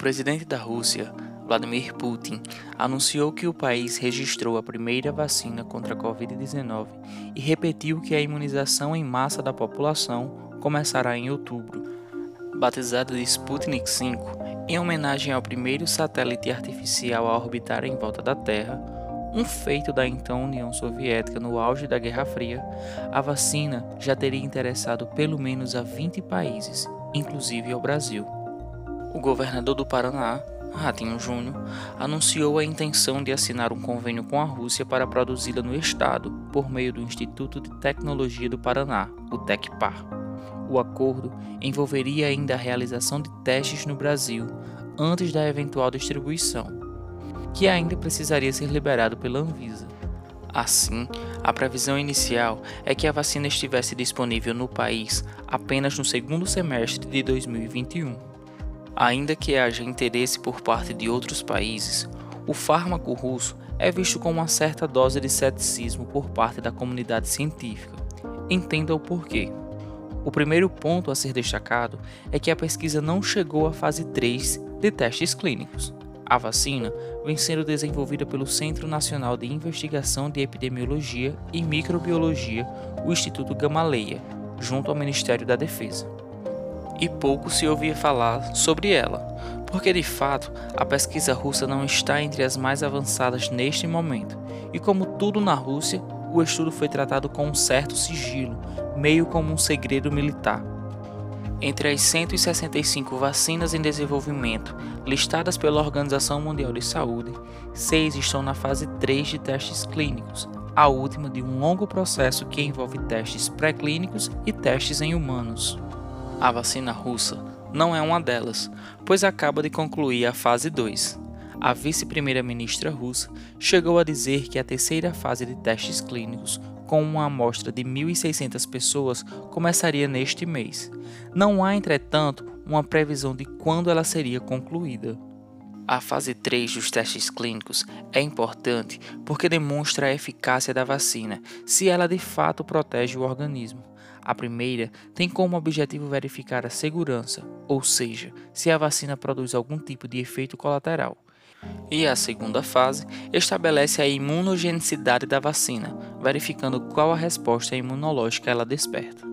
presidente da Rússia, Vladimir Putin, anunciou que o país registrou a primeira vacina contra a Covid-19 e repetiu que a imunização em massa da população começará em outubro. Batizado de Sputnik V, em homenagem ao primeiro satélite artificial a orbitar em volta da Terra, um feito da então União Soviética no auge da Guerra Fria, a vacina já teria interessado pelo menos a 20 países, inclusive ao Brasil. O governador do Paraná, Ratinho Júnior, anunciou a intenção de assinar um convênio com a Rússia para produzi-la no estado, por meio do Instituto de Tecnologia do Paraná, o TECPAR. O acordo envolveria ainda a realização de testes no Brasil antes da eventual distribuição que ainda precisaria ser liberado pela Anvisa. Assim, a previsão inicial é que a vacina estivesse disponível no país apenas no segundo semestre de 2021. Ainda que haja interesse por parte de outros países, o fármaco russo é visto com uma certa dose de ceticismo por parte da comunidade científica. Entenda o porquê. O primeiro ponto a ser destacado é que a pesquisa não chegou à fase 3 de testes clínicos. A vacina vem sendo desenvolvida pelo Centro Nacional de Investigação de Epidemiologia e Microbiologia, o Instituto Gamaleya, junto ao Ministério da Defesa. E pouco se ouvia falar sobre ela, porque de fato a pesquisa russa não está entre as mais avançadas neste momento, e como tudo na Rússia, o estudo foi tratado com um certo sigilo, meio como um segredo militar entre as 165 vacinas em desenvolvimento listadas pela Organização Mundial de Saúde, seis estão na fase 3 de testes clínicos, a última de um longo processo que envolve testes pré-clínicos e testes em humanos. A vacina russa não é uma delas, pois acaba de concluir a fase 2. A vice-primeira-ministra russa chegou a dizer que a terceira fase de testes clínicos com uma amostra de 1.600 pessoas começaria neste mês. Não há, entretanto, uma previsão de quando ela seria concluída. A fase 3 dos testes clínicos é importante porque demonstra a eficácia da vacina, se ela de fato protege o organismo. A primeira tem como objetivo verificar a segurança, ou seja, se a vacina produz algum tipo de efeito colateral. E a segunda fase estabelece a imunogenicidade da vacina, verificando qual a resposta imunológica ela desperta.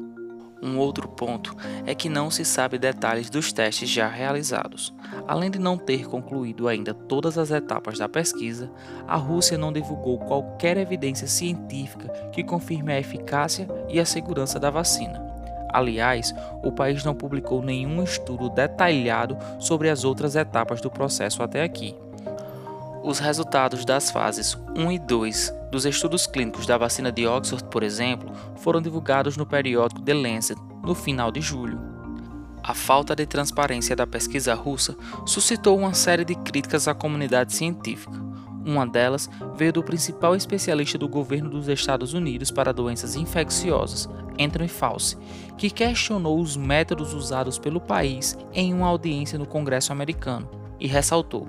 Um outro ponto é que não se sabe detalhes dos testes já realizados. Além de não ter concluído ainda todas as etapas da pesquisa, a Rússia não divulgou qualquer evidência científica que confirme a eficácia e a segurança da vacina. Aliás, o país não publicou nenhum estudo detalhado sobre as outras etapas do processo até aqui. Os resultados das fases 1 e 2 dos estudos clínicos da vacina de Oxford, por exemplo, foram divulgados no periódico The Lancet no final de julho. A falta de transparência da pesquisa russa suscitou uma série de críticas à comunidade científica. Uma delas veio do principal especialista do governo dos Estados Unidos para doenças infecciosas, Anthony Fauci, que questionou os métodos usados pelo país em uma audiência no Congresso americano e ressaltou: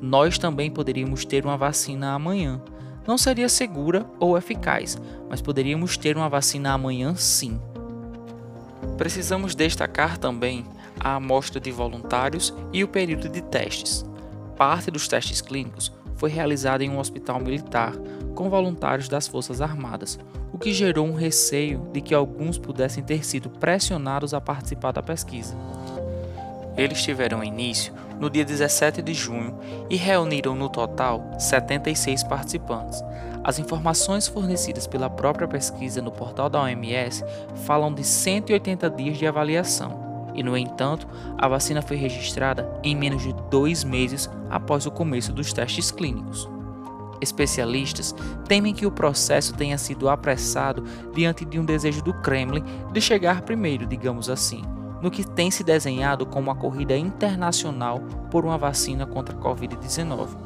nós também poderíamos ter uma vacina amanhã. Não seria segura ou eficaz, mas poderíamos ter uma vacina amanhã sim. Precisamos destacar também a amostra de voluntários e o período de testes. Parte dos testes clínicos foi realizada em um hospital militar com voluntários das Forças Armadas, o que gerou um receio de que alguns pudessem ter sido pressionados a participar da pesquisa. Eles tiveram início no dia 17 de junho e reuniram no total 76 participantes. As informações fornecidas pela própria pesquisa no portal da OMS falam de 180 dias de avaliação, e no entanto, a vacina foi registrada em menos de dois meses após o começo dos testes clínicos. Especialistas temem que o processo tenha sido apressado diante de um desejo do Kremlin de chegar primeiro, digamos assim, no que tem se desenhado como uma corrida internacional por uma vacina contra a Covid-19.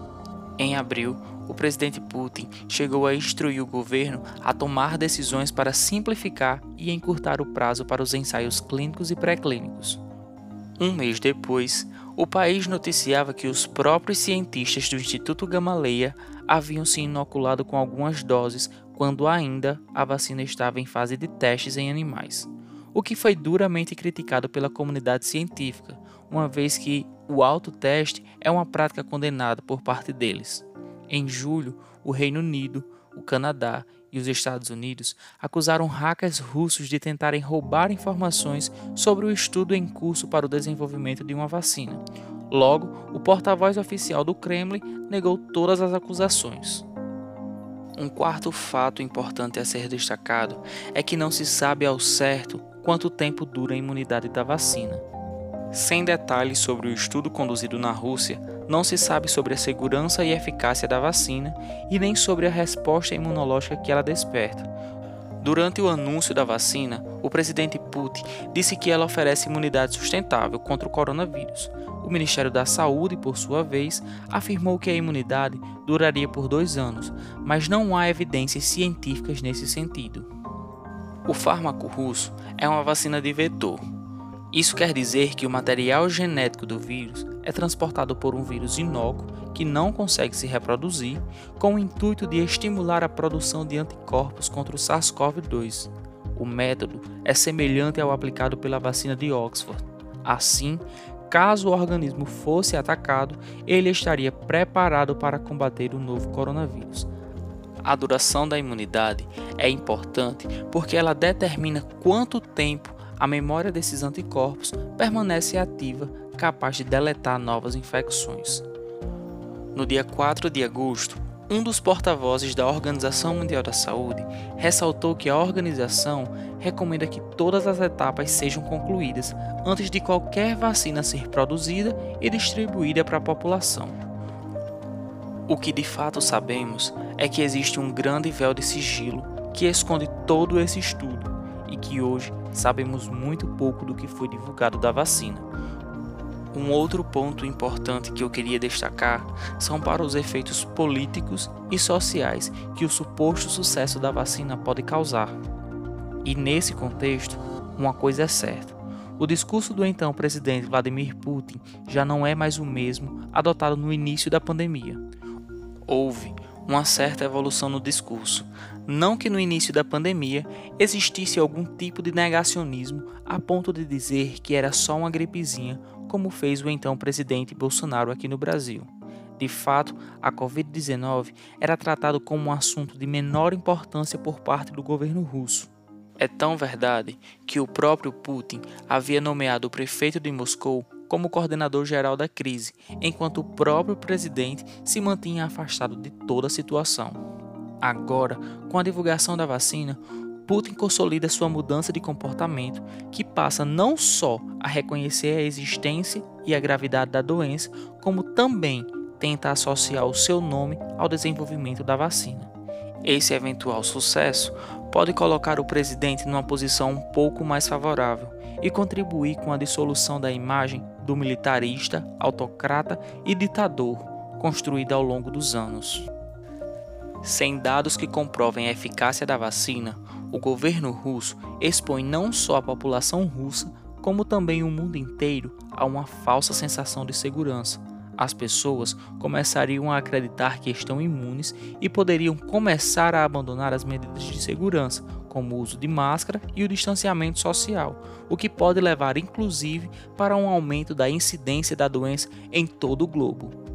Em abril, o presidente Putin chegou a instruir o governo a tomar decisões para simplificar e encurtar o prazo para os ensaios clínicos e pré-clínicos. Um mês depois, o país noticiava que os próprios cientistas do Instituto Gamaleya haviam se inoculado com algumas doses quando ainda a vacina estava em fase de testes em animais o que foi duramente criticado pela comunidade científica, uma vez que o autoteste é uma prática condenada por parte deles. Em julho, o Reino Unido, o Canadá e os Estados Unidos acusaram hackers russos de tentarem roubar informações sobre o estudo em curso para o desenvolvimento de uma vacina. Logo, o porta-voz oficial do Kremlin negou todas as acusações. Um quarto fato importante a ser destacado é que não se sabe ao certo quanto tempo dura a imunidade da vacina. Sem detalhes sobre o estudo conduzido na Rússia, não se sabe sobre a segurança e eficácia da vacina e nem sobre a resposta imunológica que ela desperta. Durante o anúncio da vacina, o presidente Putin disse que ela oferece imunidade sustentável contra o coronavírus. O Ministério da Saúde, por sua vez, afirmou que a imunidade duraria por dois anos, mas não há evidências científicas nesse sentido. O fármaco russo é uma vacina de vetor, isso quer dizer que o material genético do vírus é transportado por um vírus inócuo que não consegue se reproduzir, com o intuito de estimular a produção de anticorpos contra o SARS-CoV-2. O método é semelhante ao aplicado pela vacina de Oxford. Assim, caso o organismo fosse atacado, ele estaria preparado para combater o novo coronavírus. A duração da imunidade é importante porque ela determina quanto tempo a memória desses anticorpos permanece ativa, capaz de deletar novas infecções. No dia 4 de agosto, um dos porta-vozes da Organização Mundial da Saúde ressaltou que a organização recomenda que todas as etapas sejam concluídas antes de qualquer vacina ser produzida e distribuída para a população. O que de fato sabemos é que existe um grande véu de sigilo que esconde todo esse estudo e que hoje sabemos muito pouco do que foi divulgado da vacina. Um outro ponto importante que eu queria destacar são para os efeitos políticos e sociais que o suposto sucesso da vacina pode causar. E nesse contexto, uma coisa é certa: o discurso do então presidente Vladimir Putin já não é mais o mesmo adotado no início da pandemia. Houve uma certa evolução no discurso. Não que no início da pandemia existisse algum tipo de negacionismo a ponto de dizer que era só uma gripezinha, como fez o então presidente Bolsonaro aqui no Brasil. De fato, a Covid-19 era tratado como um assunto de menor importância por parte do governo russo. É tão verdade que o próprio Putin havia nomeado o prefeito de Moscou como coordenador geral da crise, enquanto o próprio presidente se mantinha afastado de toda a situação. Agora, com a divulgação da vacina, Putin consolida sua mudança de comportamento, que passa não só a reconhecer a existência e a gravidade da doença, como também tenta associar o seu nome ao desenvolvimento da vacina. Esse eventual sucesso pode colocar o presidente numa posição um pouco mais favorável e contribuir com a dissolução da imagem do militarista, autocrata e ditador construída ao longo dos anos. Sem dados que comprovem a eficácia da vacina, o governo russo expõe não só a população russa, como também o mundo inteiro a uma falsa sensação de segurança. As pessoas começariam a acreditar que estão imunes e poderiam começar a abandonar as medidas de segurança, como o uso de máscara e o distanciamento social, o que pode levar inclusive para um aumento da incidência da doença em todo o globo.